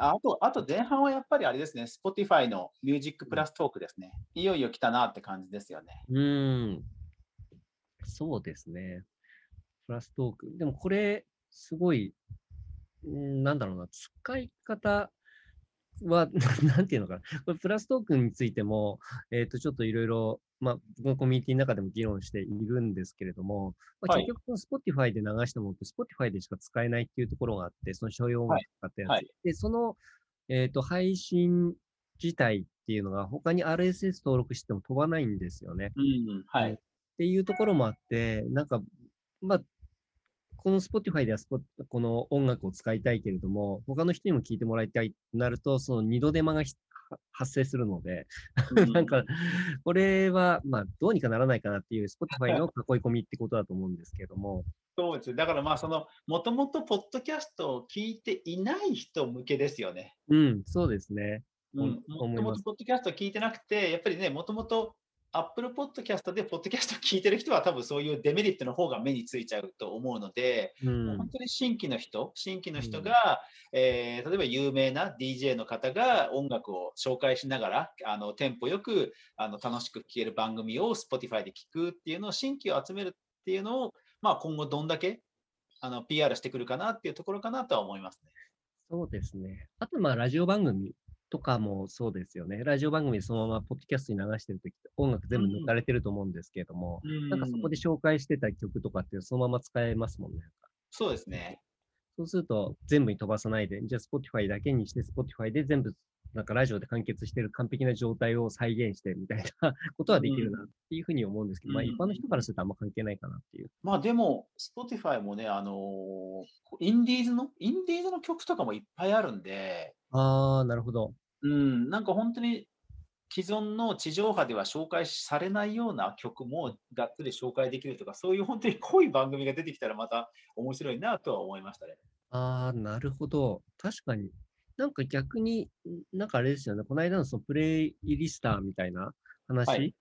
あと、あと前半はやっぱりあれですね、Spotify のミュージックプラストークですね。いよいよ来たなって感じですよね。うん。そうですね。プラストーク。でもこれ、すごい、なんだろうな、使い方は、なんていうのかな。これプラストークについても、えっ、ー、と、ちょっといろいろ、まあ、このコミュニティの中でも議論しているんですけれども、まあ、結局、Spotify で流したものって Spotify でしか使えないっていうところがあって、その所要が使ったやつ。はいはい、で、その、えっ、ー、と、配信自体っていうのが他に RSS 登録しても飛ばないんですよね。うん、はい。っていうところもあって、なんか、まあ、この Spotify ではこの音楽を使いたいけれども、他の人にも聴いてもらいたいとなると、その二度手間が発生するので、なんか、これは、まあ、どうにかならないかなっていう Spotify の囲い込みってことだと思うんですけれども。そうです。だからまあ、その、もともとポッドキャストを聞いていない人向けですよね。うん、そうですね。うん、もともとポッドキャスト聞いてなくて、やっぱりね、もともとアップルポッドキャストでポッドキャスト聞いてる人は多分そういうデメリットの方が目についちゃうと思うので、うん、本当に新規の人、新規の人が、うん、えー、例えば有名な DJ の方が音楽を紹介しながら、あのテンポよくあの楽しく聴ける番組を Spotify で聞くっていうのを新規を集めるっていうのを、まあ、今後どんだけあの PR してくるかなっていうところかなとは思いますね。そうですね。あと、まあ、ラジオ番組とかもそうですよね。ラジオ番組でそのままポッドキャストに流してるときって音楽全部抜かれてると思うんですけれども、うん、なんかそこで紹介してた曲とかってそのまま使えますもんね。そうですね。そうすると全部に飛ばさないで、じゃあ Spotify だけにして Spotify で全部なんかラジオで完結している完璧な状態を再現してみたいな ことはできるなっていうふうに思うんですけど、うん、まあ一般の人からするとあんま関係ないかなっていう。まあでも、Spotify もね、あのー、インディーズの、インディーズの曲とかもいっぱいあるんで。ああ、なるほど。うん、なんか本当に既存の地上波では紹介されないような曲もがっつり紹介できるとか、そういう本当に濃い番組が出てきたらまた面白いなとは思いましたね。ああ、なるほど。確かに。なんか逆に、なんかあれですよね、この間のそのプレイリスターみたいな話、はい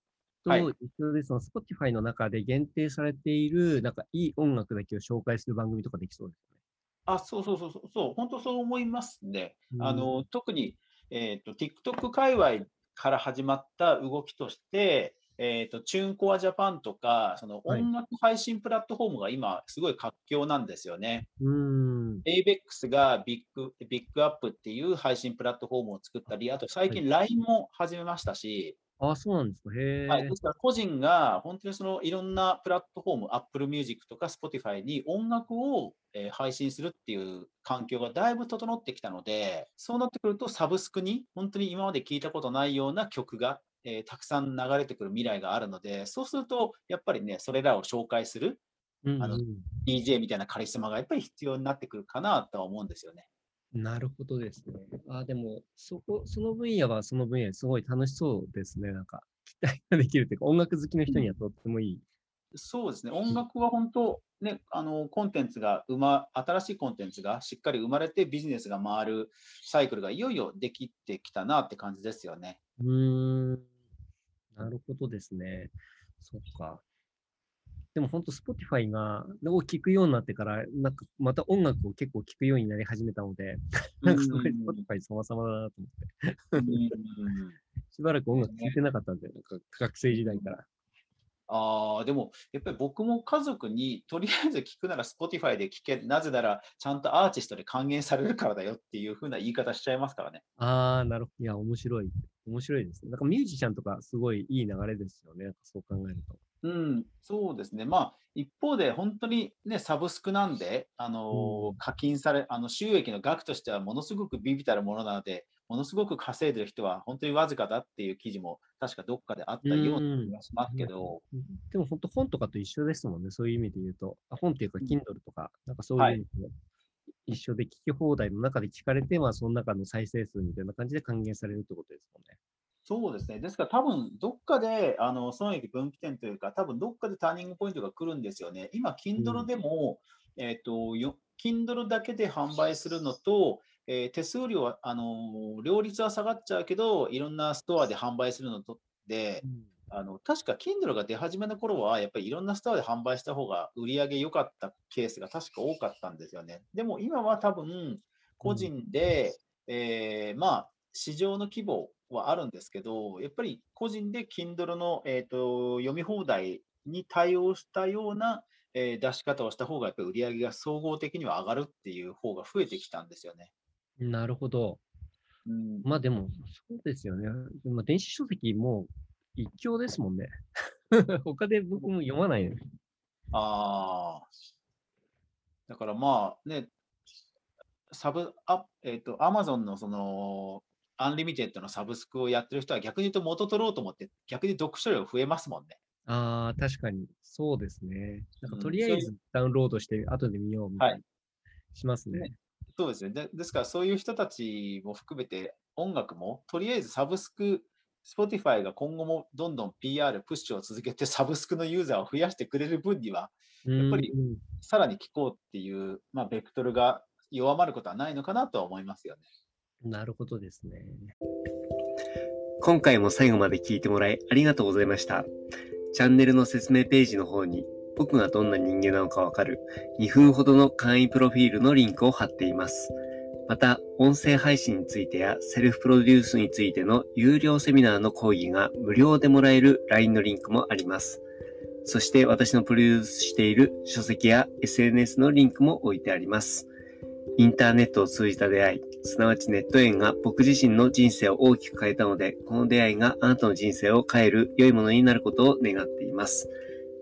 と一緒で、その Spotify の中で限定されている、なんかいい音楽だけを紹介する番組とかできそうですね。あ、そうそうそうそう、本当そう思いますね。うん、あの特にえっ、ー、と、TikTok 界隈から始まった動きとして、えっ、ー、と、チューンコアジャパンとか、その音楽配信プラットフォームが今、すごい活況なんですよね。うん。ABEX がビッグ、ビッグアップっていう配信プラットフォームを作ったり、あと最近 LINE も始めましたし、あ、そうなんですか。へはい。ですから、個人が本当にそのいろんなプラットフォーム、Apple Music とか Spotify に音楽を、えー、配信するっていう環境がだいぶ整ってきたので、そうなってくるとサブスクに本当に今まで聞いたことないような曲が、えー、たくさん流れてくる未来があるので、そうすると、やっぱりね、それらを紹介する、うん DJ みたいなカリスマがやっぱり必要になってくるかなとは思うんですよね。なるほどですね。あ、でも、そこ、その分野はその分野ですごい楽しそうですね。なんか、期待ができるというか、音楽好きの人にはとってもいい。そうですね。音楽は本当、ね、あの、コンテンツが生ま、新しいコンテンツがしっかり生まれてビジネスが回るサイクルがいよいよできてきたなって感じですよね。うーん。なるほどですね。そっか。でも本当 Spotify が、を聞くようになってから、なんかまた音楽を結構聞くようになり始めたので、なんかすごい Spotify 様々だなと思って。しばらく音楽聴いてなかったんで、なんか学生時代から。ああ、でも、やっぱり僕も家族に、とりあえず聞くなら Spotify で聞け、なぜなら、ちゃんとアーティストで還元されるからだよっていうふうな言い方しちゃいますからね。ああ、なるほど。いや、面白い。面白いですね。なんかミュージシャンとかすごいいい流れですよね。そう考えると。うん、そうですね。まあ、一方で本当にね、サブスクなんで、あの、うん、課金され、あの、収益の額としてはものすごくビビたるものなので、ものすごく稼いでる人は本当にわずかだっていう記事も確かどっかであったような気がしますけど。でも本当本とかと一緒ですもんね、そういう意味で言うと。あ本っていうか、Kindle とか、なんかそういう意味で、一緒で聞き放題の中で聞かれて、まあその中の再生数みたいな感じで還元されるってことですもんね。そうですね。ですから多分どっかであの損益分岐点というか、多分どっかでターニングポイントが来るんですよね。今、Kindle でも、うん、えっ、ー、と、Kindle だけで販売するのと、えー、手数料は、あのー、両立は下がっちゃうけど、いろんなストアで販売するのとで、うん、あの確か Kindle が出始めの頃は、やっぱりいろんなストアで販売した方が売り上げ良かったケースが確か多かったんですよね。でも今は多分、個人で、えー、まあ、市場の規模はあるんですけど、やっぱり個人で Kindle の、えーと、読み放題に対応したような、えー、出し方をした方が、やっぱり売り上げが総合的には上がるっていう方が増えてきたんですよね。なるほど。うん、まあでも、そうですよね。まあ、電子書籍も一強ですもんね。他で僕も読まない、ああ。だからまあね、サブ、あえっ、ー、と、アマゾンのその、 Unlimited のサブスクをやってる人は逆に言うと元取ろうと思って、逆に読書量増えますもんね。ああ、確かに。そうですね。なんかとりあえずダウンロードして後で見ようみたいな、はい、しますね。そうですねで。ですからそういう人たちも含めて音楽もとりあえずサブスク Spotify が今後もどんどん PR、プッシュを続けてサブスクのユーザーを増やしてくれる分には、やっぱりさらに聞こうっていう、まあ、ベクトルが弱まることはないのかなとは思いますよね。なるほどですね。今回も最後まで聞いてもらいありがとうございました。チャンネルの説明ページの方に僕がどんな人間なのかわかる2分ほどの簡易プロフィールのリンクを貼っています。また、音声配信についてやセルフプロデュースについての有料セミナーの講義が無料でもらえる LINE のリンクもあります。そして私のプロデュースしている書籍や SNS のリンクも置いてあります。インターネットを通じた出会い、すなわちネット縁が僕自身の人生を大きく変えたので、この出会いがあなたの人生を変える良いものになることを願っています。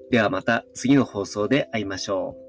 ではまた次の放送で会いましょう。